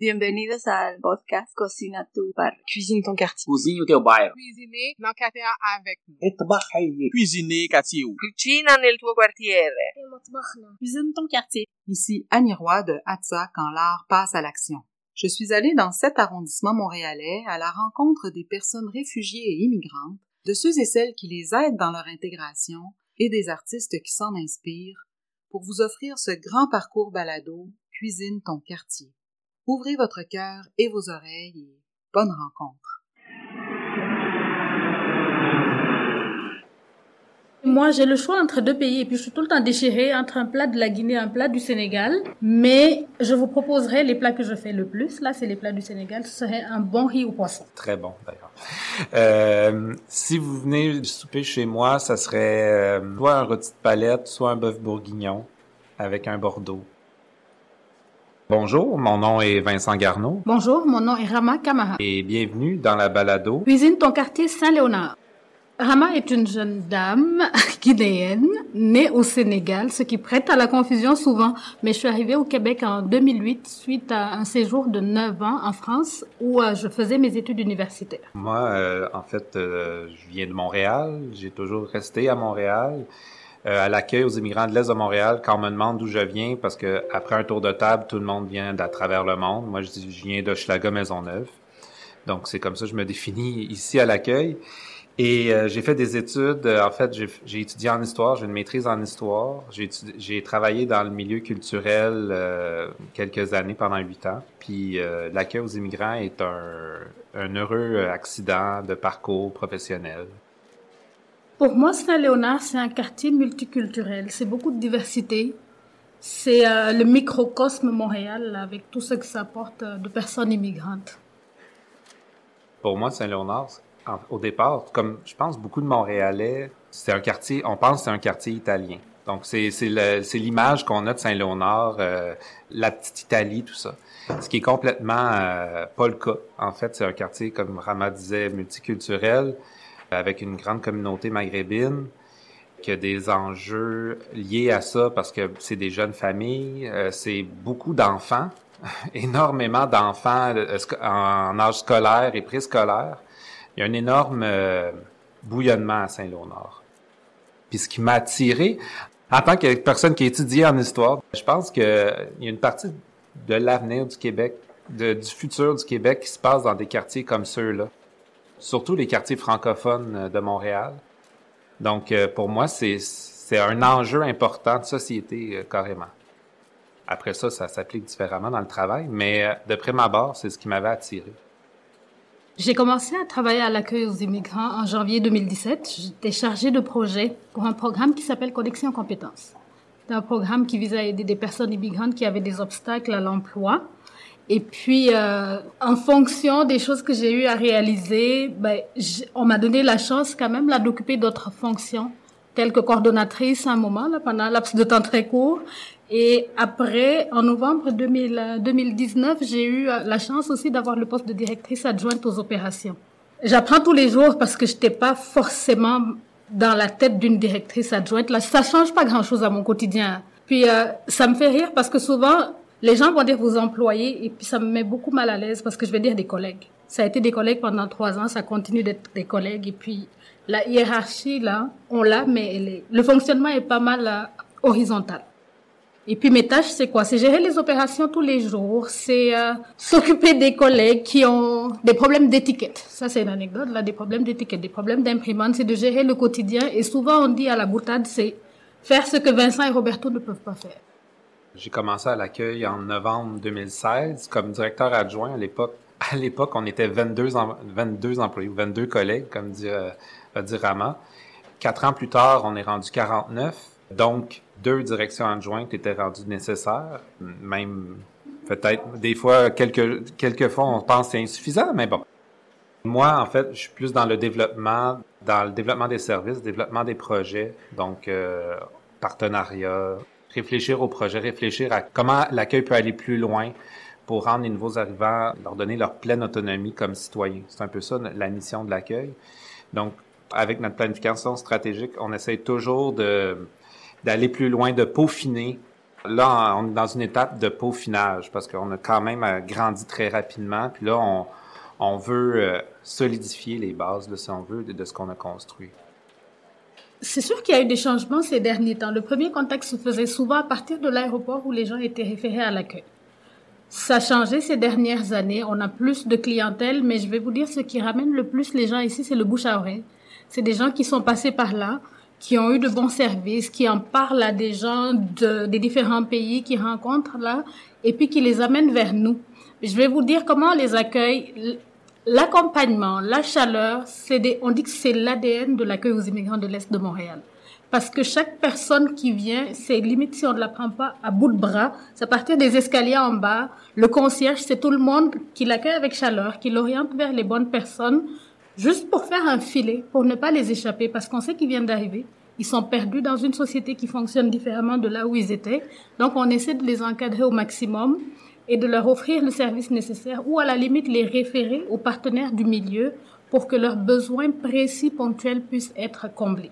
Bienvenue Bienvenidos al podcast Cocina tu bar. Cuisine ton quartier. Cuisine o teu bairro. Cuisiner dans quartier avec nous. Cuisiner quartier. Tuo quartiere. Cuisine ton quartier. Ici Annie Roy de Hatza quand l'art passe à l'action. Je suis allée dans cet arrondissement montréalais à la rencontre des personnes réfugiées et immigrantes, de ceux et celles qui les aident dans leur intégration et des artistes qui s'en inspirent pour vous offrir ce grand parcours balado Cuisine ton quartier. Ouvrez votre cœur et vos oreilles et bonne rencontre. Moi, j'ai le choix entre deux pays et puis je suis tout le temps déchirée entre un plat de la Guinée et un plat du Sénégal. Mais je vous proposerai les plats que je fais le plus. Là, c'est les plats du Sénégal. Ce serait un bon riz au poisson. Très bon, d'ailleurs. Euh, si vous venez souper chez moi, ça serait euh, soit un rôti de palette, soit un bœuf bourguignon avec un bordeaux. Bonjour, mon nom est Vincent Garneau Bonjour, mon nom est Rama Kamara. et bienvenue dans la balado. Cuisine ton quartier Saint-Léonard. Rama est une jeune dame guinéenne née au Sénégal, ce qui prête à la confusion souvent. Mais je suis arrivée au Québec en 2008 suite à un séjour de 9 ans en France où euh, je faisais mes études universitaires. Moi, euh, en fait, euh, je viens de Montréal. J'ai toujours resté à Montréal. Euh, à l'accueil aux immigrants de l'Est de Montréal, quand on me demande d'où je viens, parce que après un tour de table, tout le monde vient d'à travers le monde. Moi, je dis, je viens de Schlaga Maisonneuve. Donc, c'est comme ça que je me définis ici à l'accueil. Et euh, j'ai fait des études. euh, en fait, j'ai- étudié en histoire. J'ai une maîtrise en histoire. J'ai travaillé dans le milieu culturel euh, quelques années, pendant huit ans. Puis euh, l'accueil aux immigrants est un, un heureux accident de parcours professionnel. Pour moi, Saint-Léonard, c'est un quartier multiculturel. C'est beaucoup de diversité. C'est euh, le microcosme Montréal avec tout ce que ça apporte euh, de personnes immigrantes. Pour moi, Saint-Léonard, au départ, comme je pense beaucoup de Montréalais, c'est un quartier, on pense que c'est un quartier italien. Donc, c'est l'image qu'on a de Saint-Léonard, euh, la petite Italie, tout ça. Ce qui est complètement euh, pas le cas. En fait, c'est un quartier, comme Rama disait, multiculturel, avec une grande communauté maghrébine, qui a des enjeux liés à ça parce que c'est des jeunes familles, euh, c'est beaucoup d'enfants, énormément d'enfants euh, en âge scolaire et préscolaire. Il y a un énorme euh, bouillonnement à Saint-Léonard. Puis ce qui m'a attiré, en tant que personne qui étudie en histoire, je pense qu'il y a une partie de l'avenir du Québec, du futur du Québec qui se passe dans des quartiers comme ceux-là. Surtout les quartiers francophones euh, de Montréal. Donc, euh, pour moi, c'est un enjeu important de société, euh, carrément. Après ça, ça s'applique différemment dans le travail, mais de prime abord, c'est ce qui m'avait attiré. J'ai commencé à travailler à l'accueil aux immigrants en janvier 2017. J'étais chargée de projet pour un programme qui s'appelle Connexion Compétences. C'est un programme qui vise à aider des personnes immigrantes qui avaient des obstacles à l'emploi. Et puis, euh, en fonction des choses que j'ai eu à réaliser, ben, on m'a donné la chance quand même là d'occuper d'autres fonctions, telles que coordonnatrice à un moment, là, pendant un laps de temps très court. Et après, en novembre 2000, euh, 2019, j'ai eu euh, la chance aussi d'avoir le poste de directrice adjointe aux opérations. J'apprends tous les jours parce que je n'étais pas forcément dans la tête d'une directrice adjointe. Là, ça change pas grand-chose à mon quotidien. Puis euh, ça me fait rire parce que souvent, les gens vont dire vos employés et puis ça me met beaucoup mal à l'aise parce que je vais dire des collègues. Ça a été des collègues pendant trois ans, ça continue d'être des collègues et puis la hiérarchie là, on l'a, mais elle est- le fonctionnement est pas mal euh, horizontal. Et puis mes tâches, c'est quoi? C'est gérer les opérations tous les jours, c'est euh, s'occuper des collègues qui ont des problèmes d'étiquette. Ça, c'est une anecdote, là, des problèmes d'étiquette, des problèmes d'imprimante, c'est de gérer le quotidien. Et souvent, on dit à la boutade, c'est faire ce que Vincent et Roberto ne peuvent pas faire. J'ai commencé à l'accueil en novembre 2016 comme directeur adjoint à l'époque. À l'époque, on était 22, em- 22 employés, ou 22 collègues, comme dit, euh, Rama. Quatre ans plus tard, on est rendu 49. Donc, deux directions adjointes étaient rendues nécessaires. Même, peut-être, des fois, quelques, quelques fois, on pense que c'est insuffisant, mais bon. Moi, en fait, je suis plus dans le développement, dans le développement des services, développement des projets, donc euh, partenariat, réfléchir au projet, réfléchir à comment l'accueil peut aller plus loin pour rendre les nouveaux arrivants, leur donner leur pleine autonomie comme citoyens. C'est un peu ça la mission de l'accueil. Donc, avec notre planification stratégique, on essaie toujours d'aller plus loin, de peaufiner Là, on est dans une étape de peaufinage parce qu'on a quand même euh, grandi très rapidement. Puis là, on, on veut euh, solidifier les bases, là, si on veut, de ce qu'on a construit. C'est sûr qu'il y a eu des changements ces derniers temps. Le premier contact se faisait souvent à partir de l'aéroport où les gens étaient référés à l'accueil. Ça a changé ces dernières années. On a plus de clientèle, mais je vais vous dire ce qui ramène le plus les gens ici, c'est le bouche à oreille. C'est des gens qui sont passés par là, qui ont eu de bons services, qui en parlent à des gens de, des différents pays qu'ils rencontrent là, et puis qui les amènent vers nous. Je vais vous dire comment on les accueille. L'accompagnement, la chaleur, des, on dit que c'est l'ADN de l'accueil aux immigrants de l'Est de Montréal. Parce que chaque personne qui vient, c'est limite si on ne la prend pas à bout de bras, c'est à partir des escaliers en bas. Le concierge, c'est tout le monde qui l'accueille avec chaleur, qui l'oriente vers les bonnes personnes, juste pour faire un filet, pour ne pas les échapper, parce qu'on sait qu'ils viennent d'arriver. Ils sont perdus dans une société qui fonctionne différemment de là où ils étaient. Donc, on essaie de les encadrer au maximum et de leur offrir le service nécessaire ou à la limite les référer aux partenaires du milieu pour que leurs besoins précis, ponctuels puissent être comblés.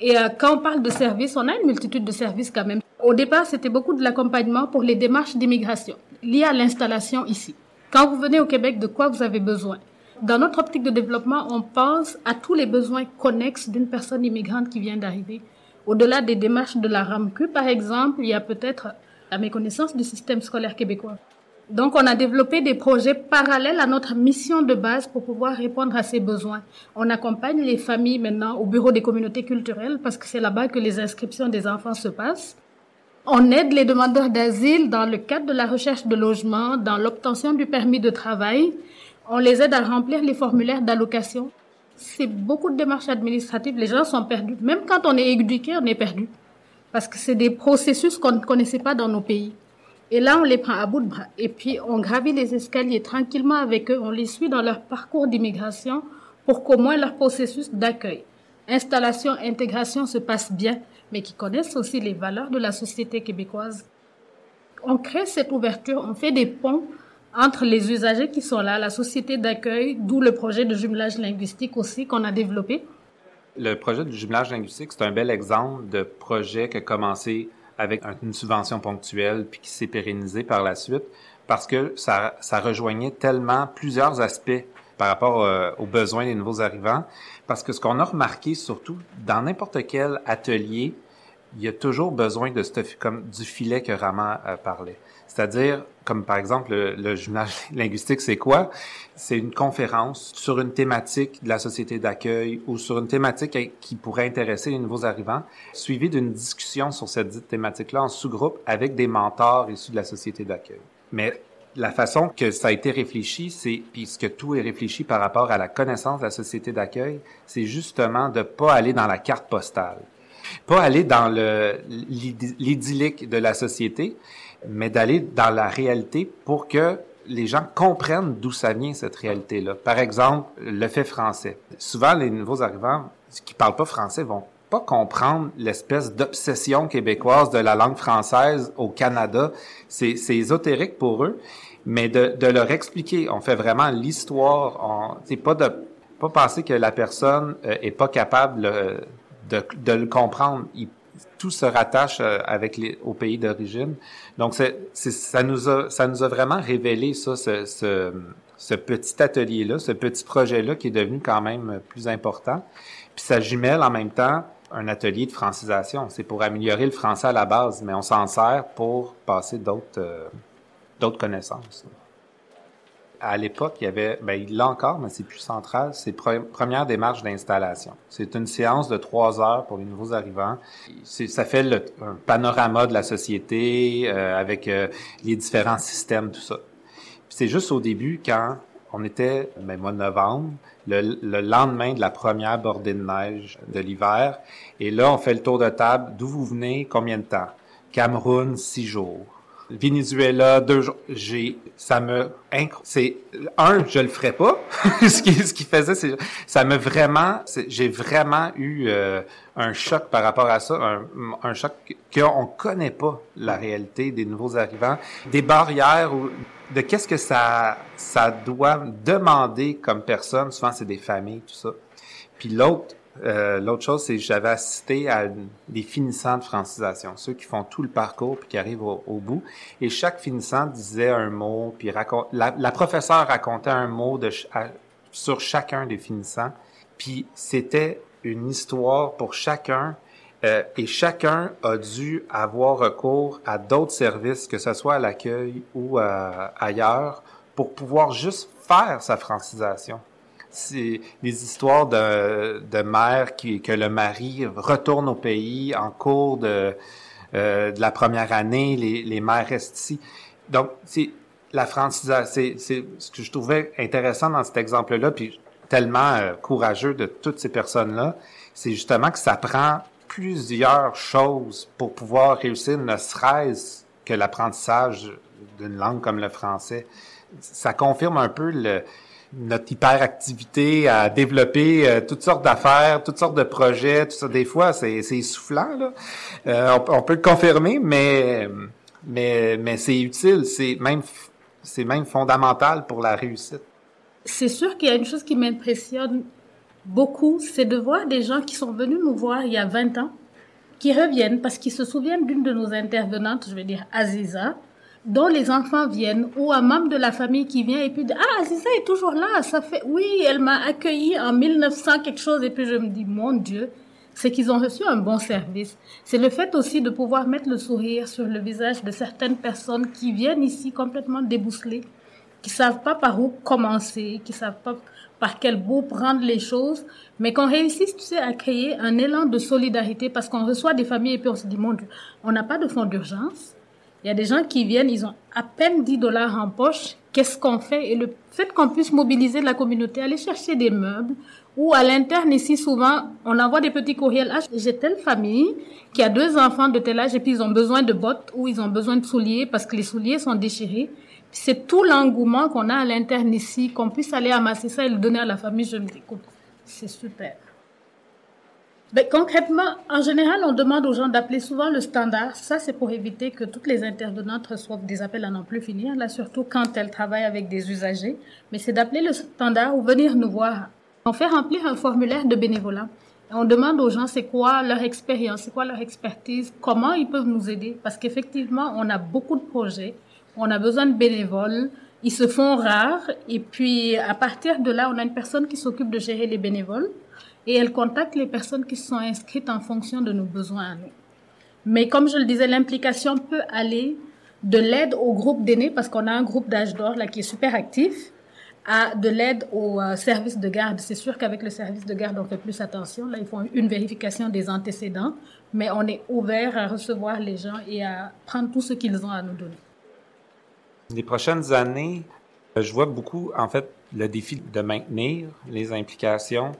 Et euh, quand on parle de services, on a une multitude de services quand même. Au départ, c'était beaucoup de l'accompagnement pour les démarches d'immigration liées à l'installation ici. Quand vous venez au Québec, de quoi vous avez besoin? Dans notre optique de développement, on pense à tous les besoins connexes d'une personne immigrante qui vient d'arriver. Au-delà des démarches de la RAMQ, par exemple, il y a peut-être la méconnaissance du système scolaire québécois. Donc, on a développé des projets parallèles à notre mission de base pour pouvoir répondre à ces besoins. On accompagne les familles maintenant au bureau des communautés culturelles parce que c'est là-bas que les inscriptions des enfants se passent. On aide les demandeurs d'asile dans le cadre de la recherche de logement, dans l'obtention du permis de travail. On les aide à remplir les formulaires d'allocation. C'est beaucoup de démarches administratives. Les gens sont perdus. Même quand on est éduqué, on est perdu. Parce que c'est des processus qu'on ne connaissait pas dans nos pays. Et là, on les prend à bout de bras. Et puis, on gravit les escaliers tranquillement avec eux. On les suit dans leur parcours d'immigration pour qu'au moins leur processus d'accueil, installation, intégration se passe bien, mais qu'ils connaissent aussi les valeurs de la société québécoise. On crée cette ouverture, on fait des ponts entre les usagers qui sont là, la société d'accueil, d'où le projet de jumelage linguistique aussi qu'on a développé. Le projet de jumelage linguistique, c'est un bel exemple de projet qui a commencé avec une subvention ponctuelle puis qui s'est pérennisé par la suite parce que ça, ça rejoignait tellement plusieurs aspects par rapport euh, aux besoins des nouveaux arrivants. Parce que ce qu'on a remarqué surtout dans n'importe quel atelier, il y a toujours besoin de ce, comme du filet que Rama euh, parlait. C'est-à-dire, comme par exemple le, le jumelage linguistique, c'est quoi? C'est une conférence sur une thématique de la société d'accueil ou sur une thématique qui pourrait intéresser les nouveaux arrivants, suivie d'une discussion sur cette thématique-là en sous-groupe avec des mentors issus de la société d'accueil. Mais la façon que ça a été réfléchi, c'est puisque tout est réfléchi par rapport à la connaissance de la société d'accueil, c'est justement de pas aller dans la carte postale, pas aller dans le l'idyllique de la société, mais d'aller dans la réalité pour que les gens comprennent d'où ça vient cette réalité-là. Par exemple, le fait français. Souvent, les nouveaux arrivants qui parlent pas français vont pas comprendre l'espèce d'obsession québécoise de la langue française au Canada. C'est ésotérique pour eux, mais de, de, leur expliquer, on fait vraiment l'histoire. C'est pas de pas penser que la personne euh, est pas capable euh, de, de, le comprendre. Tout se rattache euh, avec les, au pays d'origine. Donc, c'est, ça, nous a, ça nous a vraiment révélé ça, ce, ce, ce petit atelier-là, ce petit projet-là qui est devenu quand même plus important. Puis ça jumelle en même temps un atelier de francisation. C'est pour améliorer le français à la base, mais on s'en sert pour passer d'autres, euh, d'autres connaissances à l'époque, il y avait, ben, il l'a encore, mais c'est plus central, c'est première démarche d'installation. C'est une séance de trois heures pour les nouveaux arrivants. Ça fait le, un panorama de la société euh, avec euh, les différents systèmes, tout ça. c'est juste au début, quand on était, ben, mois de novembre, le, le, lendemain de la première bordée de neige de l'hiver, et là, on fait le tour de table. D'où vous venez? Combien de temps? Cameroun, six jours. Venezuela, deux jours. J'ai, ça me, c'est, un, je le ferais pas. ce qui, ce qui faisait, c'est, ça me vraiment, j'ai vraiment eu euh, un choc par rapport à ça, un, un choc qu'on connaît pas la réalité des nouveaux arrivants, des barrières ou de qu'est-ce que ça, ça doit demander comme personne. Souvent, c'est des familles, tout ça. Puis l'autre, Euh, L'autre chose, c'est que j'avais assisté à des finissants de francisation, ceux qui font tout le parcours puis qui arrivent au, bout. Et chaque finissant disait un mot, puis raconte, la, la professeure racontait un mot de, sur chacun des finissants. Puis c'était une histoire pour chacun euh, et chacun a dû avoir recours à d'autres services, que ce soit à l'accueil ou euh, ailleurs, pour pouvoir juste faire sa francisation. C'est des histoires de, de mères qui, que le mari retourne au pays en cours de, euh, de la première année, les, les mères restent ici. Donc, c'est la francisation, c'est ce que je trouvais intéressant dans cet exemple-là, puis tellement euh, courageux de toutes ces personnes-là, c'est justement que ça prend plusieurs choses pour pouvoir réussir, ne serait-ce que l'apprentissage d'une langue comme le français. Ça confirme un peu le, notre hyperactivité à développer euh, toutes sortes d'affaires, toutes sortes de projets, tout ça. Des fois, c'est essoufflant, là. Euh, on, on, peut le confirmer, mais mais mais c'est utile, c'est même c'est même fondamental pour la réussite. C'est sûr qu'il y a une chose qui m'impressionne beaucoup, c'est de voir des gens qui sont venus nous voir il y a 20 ans, qui reviennent parce qu'ils se souviennent d'une de nos intervenantes, je vais dire Aziza, dont les enfants viennent, ou un membre de la famille qui vient et puis dit, ah, Aziza est toujours là, ça fait, oui, elle m'a accueilli en 1900 quelque chose, et puis je me dis, mon Dieu, c'est qu'ils ont reçu un bon service. C'est le fait aussi de pouvoir mettre le sourire sur le visage de certaines personnes qui viennent ici complètement débousselées, qui savent pas par où commencer, qui savent pas par quel bout prendre les choses, mais qu'on réussisse, tu sais, à créer un élan de solidarité parce qu'on reçoit des familles et puis on se dit, mon Dieu, on n'a pas de fonds d'urgence. Il y a des gens qui viennent, ils ont à peine 10 dollars en poche. Qu'est-ce qu'on fait? Et le fait qu'on puisse mobiliser la communauté, aller chercher des meubles, ou à l'interne ici, souvent, on envoie des petits courriels. Ah, j'ai telle famille qui a deux enfants de tel âge et puis ils ont besoin de bottes ou ils ont besoin de souliers parce que les souliers sont déchirés. C'est tout l'engouement qu'on a à l'interne ici, qu'on puisse aller amasser ça et le donner à la famille. Je me dis, c'est super. Concrètement, en général, on demande aux gens d'appeler souvent le standard. Ça, c'est pour éviter que toutes les intervenantes reçoivent des appels à n'en plus finir, là, surtout quand elles travaillent avec des usagers. Mais c'est d'appeler le standard ou venir nous voir. On fait remplir un formulaire de bénévolat. On demande aux gens c'est quoi leur expérience, c'est quoi leur expertise, comment ils peuvent nous aider. Parce qu'effectivement, on a beaucoup de projets, on a besoin de bénévoles, ils se font rares. Et puis, à partir de là, on a une personne qui s'occupe de gérer les bénévoles et elle contacte les personnes qui sont inscrites en fonction de nos besoins à nous. Mais comme je le disais, l'implication peut aller de l'aide au groupe d'aînés, parce qu'on a un groupe d'âge d'or là qui est super actif, à de l'aide au euh, service de garde. C'est sûr qu'avec le service de garde, on fait plus attention. Là, ils font une vérification des antécédents, mais on est ouvert à recevoir les gens et à prendre tout ce qu'ils ont à nous donner. Les prochaines années, je vois beaucoup, en fait, le défi de maintenir les implications,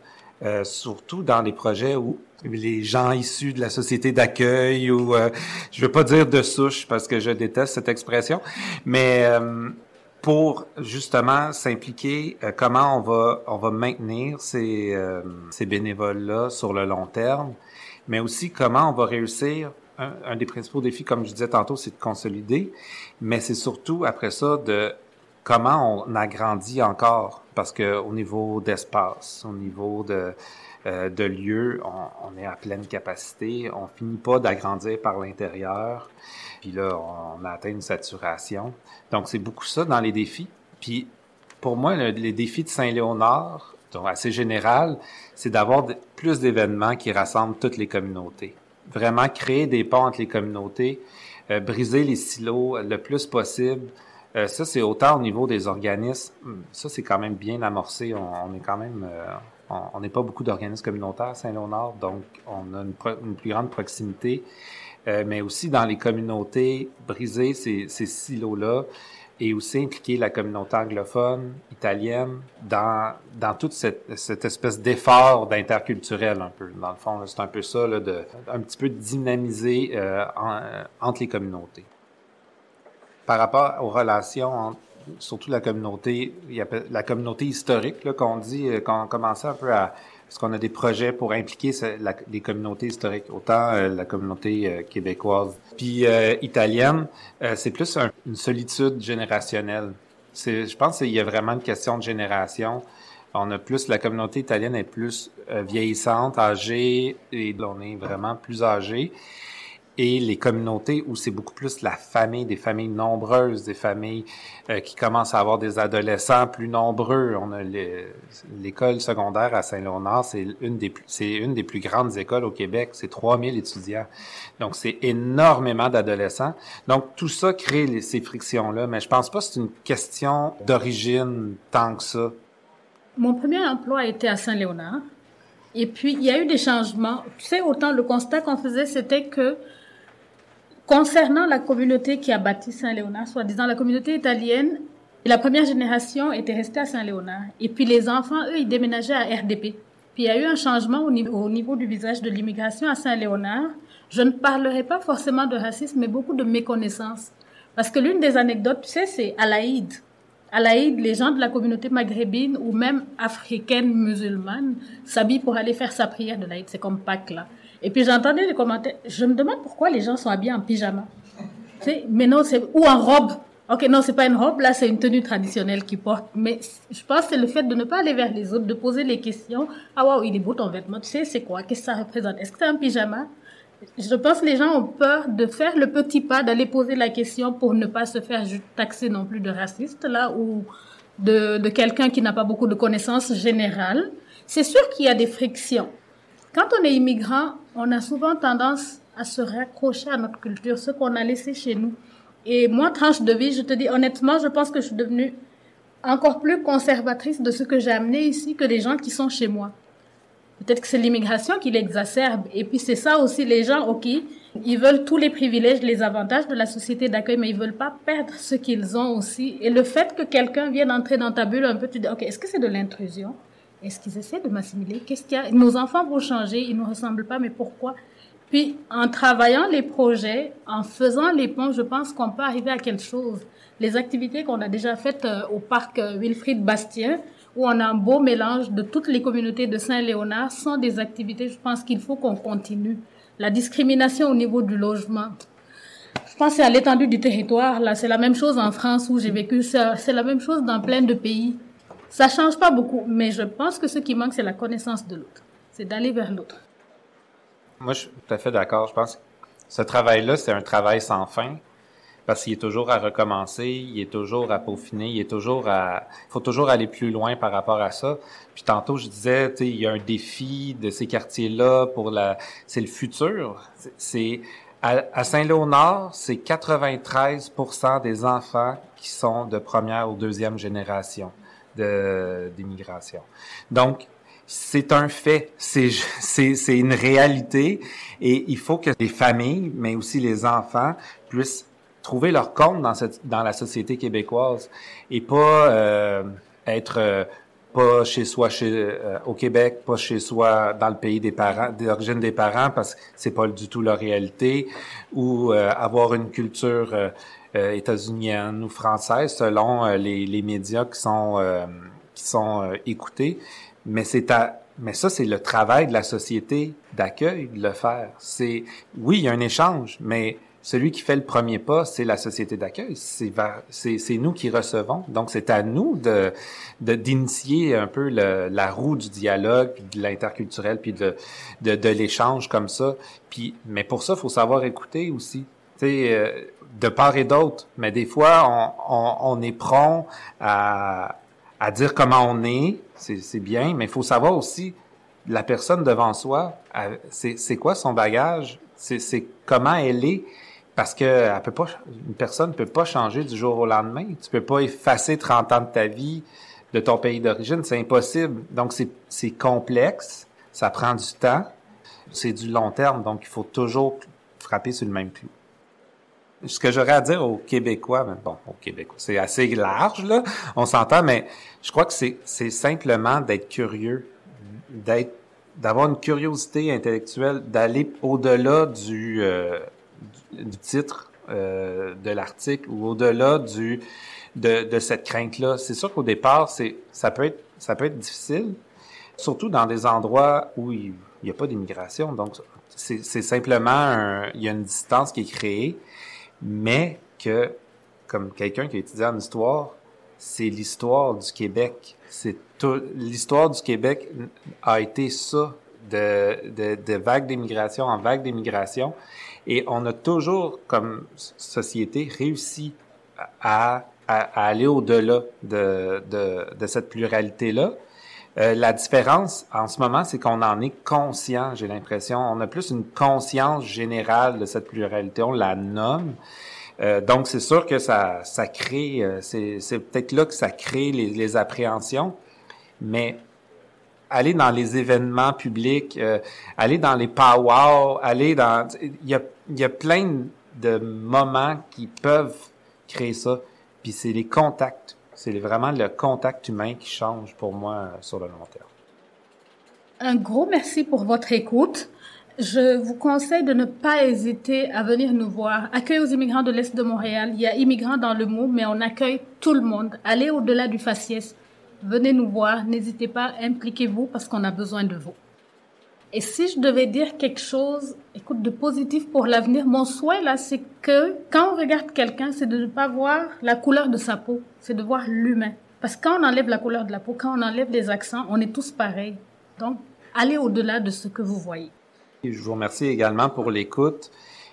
euh, surtout dans les projets où les gens issus de la société d'accueil ou euh, je veux pas dire de souche parce que je déteste cette expression, mais euh, pour justement s'impliquer, euh, comment on va on va maintenir ces euh, ces bénévoles là sur le long terme, mais aussi comment on va réussir. Un, un des principaux défis, comme je disais tantôt, c'est de consolider, mais c'est surtout après ça de comment on agrandit encore, parce que au niveau d'espace, au niveau de euh, de lieux, on, on, est à pleine capacité, on finit pas d'agrandir par l'intérieur, puis là on a atteint une saturation. Donc c'est beaucoup ça dans les défis. Puis pour moi, le, les défis de Saint-Léonard, donc assez général, c'est d'avoir plus d'événements qui rassemblent toutes les communautés. Vraiment créer des ponts entre les communautés, euh, briser les silos le plus possible. Euh, ça, c'est autant au niveau des organismes. Ça, c'est quand même bien amorcé. On, est quand même... Euh, on n'est pas beaucoup d'organismes communautaires à Saint-Léonard, donc on a une, une plus grande proximité. Euh, mais aussi dans les communautés, briser ces, ces silos-là et aussi impliquer la communauté anglophone, italienne, dans, dans toute cette, espèce d'effort d'interculturel un peu. Dans le fond, c'est un peu ça, là, de, un petit peu dynamiser euh, en, entre les communautés. Par rapport aux relations entre surtout la communauté, la communauté historique qu'on dit, euh, qu'on commençait un peu à, parce qu'on a des projets pour impliquer la, les communautés historiques, autant euh, la communauté euh, québécoise, puis euh, italienne, euh, c'est plus un, une solitude générationnelle. C'est, je pense qu'il y a vraiment une question de génération. On a plus, la communauté italienne est plus euh, vieillissante, âgée, et on est vraiment plus âgé et les communautés où c'est beaucoup plus la famille, des familles nombreuses, des familles euh, qui commencent à avoir des adolescents plus nombreux. On a l'école secondaire à Saint-Léonard, c'est une des c'est une des plus grandes écoles au Québec, c'est 3000 étudiants. Donc c'est énormément d'adolescents. Donc tout ça crée ces frictions là, mais je pense pas que c'est une question d'origine tant que ça. Mon premier emploi a été à Saint-Léonard. Et puis, il y a eu des changements. Tu sais, autant le constat qu'on faisait, c'était que Concernant la communauté qui a bâti Saint-Léonard, soi-disant la communauté italienne, la première génération était restée à Saint-Léonard. Et puis les enfants, eux, ils déménageaient à RDP. Puis il y a eu un changement au niveau, au niveau du visage de l'immigration à Saint-Léonard. Je ne parlerai pas forcément de racisme, mais beaucoup de méconnaissance. Parce que l'une des anecdotes, tu sais, c'est à l'Aïd. À l'Aïd, les gens de la communauté maghrébine ou même africaine musulmane s'habillent pour aller faire sa prière de l'Aïd. C'est comme Pâques, là. Et puis j'entendais les commentaires. Je me demande pourquoi les gens sont habillés en pyjama. mais non, c'est ou en robe. Ok, non, c'est pas une robe. Là, c'est une tenue traditionnelle qu'ils portent. Mais je pense que c'est le fait de ne pas aller vers les autres, de poser les questions. Ah waouh, il est beau ton vêtement. Tu sais, c'est quoi? Qu'est-ce que ça représente? Est-ce que c'est un pyjama? Je pense que les gens ont peur de faire le petit pas, d'aller poser la question pour ne pas se faire taxer non plus de raciste là ou de, de quelqu'un qui n'a pas beaucoup de connaissances générales. C'est sûr qu'il y a des frictions. Quand on est immigrant, on a souvent tendance à se raccrocher à notre culture, ce qu'on a laissé chez nous. Et moi, tranche de vie, je te dis honnêtement, je pense que je suis devenue encore plus conservatrice de ce que j'ai amené ici que les gens qui sont chez moi. Peut-être que c'est l'immigration qui l'exacerbe. Et puis c'est ça aussi, les gens, ok, ils veulent tous les privilèges, les avantages de la société d'accueil, mais ils veulent pas perdre ce qu'ils ont aussi. Et le fait que quelqu'un vienne entrer dans ta bulle un peu, tu dis, ok, est-ce que c'est de l'intrusion? Est-ce qu'ils essaient de m'assimiler? Qu'est-ce qu'il y a? Nos enfants vont changer, ils ne nous ressemblent pas, mais pourquoi? Puis, en travaillant les projets, en faisant les ponts, je pense qu'on peut arriver à quelque chose. Les activités qu'on a déjà faites euh, au parc euh, Wilfrid Bastien, où on a un beau mélange de toutes les communautés de Saint-Léonard, sont des activités, je pense qu'il faut qu'on continue. La discrimination au niveau du logement, je pense à l'étendue du territoire. Là, c'est la même chose en France où j'ai vécu. C'est la même chose dans plein de pays. Ça change pas beaucoup, mais je pense que ce qui manque, c'est la connaissance de l'autre. C'est d'aller vers l'autre. Moi, je suis tout à fait d'accord. Je pense que ce travail-là, c'est un travail sans fin parce qu'il est toujours à recommencer, il est toujours à peaufiner, il est toujours à, il faut toujours aller plus loin par rapport à ça. Puis tantôt, je disais, tu sais, il y a un défi de ces quartiers-là pour la, c'est le futur. C'est, à, Saint-Léonard, c'est 93% des enfants qui sont de première ou deuxième génération d'immigration. Donc, c'est un fait, c'est une réalité et il faut que les familles, mais aussi les enfants, puissent trouver leur compte dans cette dans la société québécoise et pas euh, être euh, pas chez soi chez euh, au Québec, pas chez soi dans le pays des parents, d'origine des parents parce que c'est pas du tout leur réalité ou avoir une culture euh, états-unienne ou française selon euh, les, les, médias qui sont euh, qui sont écoutés. Mais c'est à mais ça, c'est le travail de la société d'accueil de le faire. C'est oui, il y a un échange, mais celui qui fait le premier pas, c'est la société d'accueil. C'est nous qui recevons. Donc, c'est à nous de d'initier un peu la roue du dialogue, puis de l'interculturel, puis de de, l'échange comme ça. Puis, mais pour ça, il faut savoir écouter aussi. Sais, de part et d'autre. Mais des fois, on, est prompt à, dire comment on est, c'est bien, mais il faut savoir aussi la personne devant soi, c'est quoi son bagage, c'est comment elle est, parce que elle peut pas, une personne ne peut pas changer du jour au lendemain. Tu peux pas effacer 30 ans de ta vie de ton pays d'origine, c'est impossible. Donc c'est complexe, ça prend du temps, c'est du long terme, donc il faut toujours frapper sur le même clou. Ce que j'aurais à dire aux Québécois, ben bon, aux Québécois, c'est assez large, là, on s'entend, mais je crois que c'est, c'est simplement d'être curieux, d'être, d'avoir une curiosité intellectuelle, d'aller au-delà du, euh, du, titre euh, de l'article ou au-delà du de, de cette crainte-là. C'est sûr qu'au départ, c'est ça peut être ça peut être difficile, surtout dans des endroits où il n'y a pas d'immigration. Donc, c'est, simplement un, il y a une distance qui est créée mais que, comme quelqu'un qui a étudié en histoire, c'est l'histoire du Québec. C'est l'histoire du Québec a été ça, de, de, de vague d'immigration en vague d'immigration. Et on a toujours, comme société, réussi à, à, aller au-delà de, de, de, cette pluralité-là. Euh, la différence en ce moment, c'est qu'on en est conscient, j'ai l'impression. On a plus une conscience générale de cette pluralité, on la nomme. Euh, donc, c'est sûr que ça, ça crée, euh, c'est peut-être là que ça crée les, les, appréhensions, mais aller dans les événements publics, euh, aller dans les powwows, aller dans... Il y a, il y a plein de moments qui peuvent créer ça, puis c'est les contacts. C'est vraiment le contact humain qui change pour moi sur le long terme. Un gros merci pour votre écoute. Je vous conseille de ne pas hésiter à venir nous voir. Accueil aux immigrants de l'Est de Montréal. Il y a immigrants dans le mot, mais on accueille tout le monde. Allez au-delà du faciès. Venez nous voir. N'hésitez pas, impliquez-vous parce qu'on a besoin de vous. Et si je devais dire quelque chose, écoute, de positif pour l'avenir, mon souhait là, c'est que quand on regarde quelqu'un, c'est de ne pas voir la couleur de sa peau, c'est de voir l'humain. Parce que quand on enlève la couleur de la peau, quand on enlève les accents, on est tous pareils. Donc, allez au-delà de ce que vous voyez. Je vous remercie également pour l'écoute.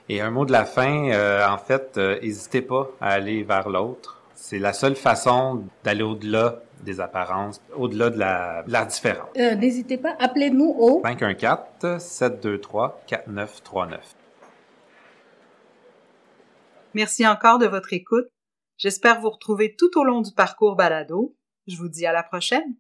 Et un mot de la fin, euh, en fait, n'hésitez pas à aller vers l'autre. C'est la seule façon d'aller au-delà des apparences, au-delà de la, la différence. Euh, n'hésitez pas, appelez-nous au 514-723-4939. Merci encore de votre écoute. J'espère vous retrouver tout au long du parcours balado. Je vous dis à la prochaine.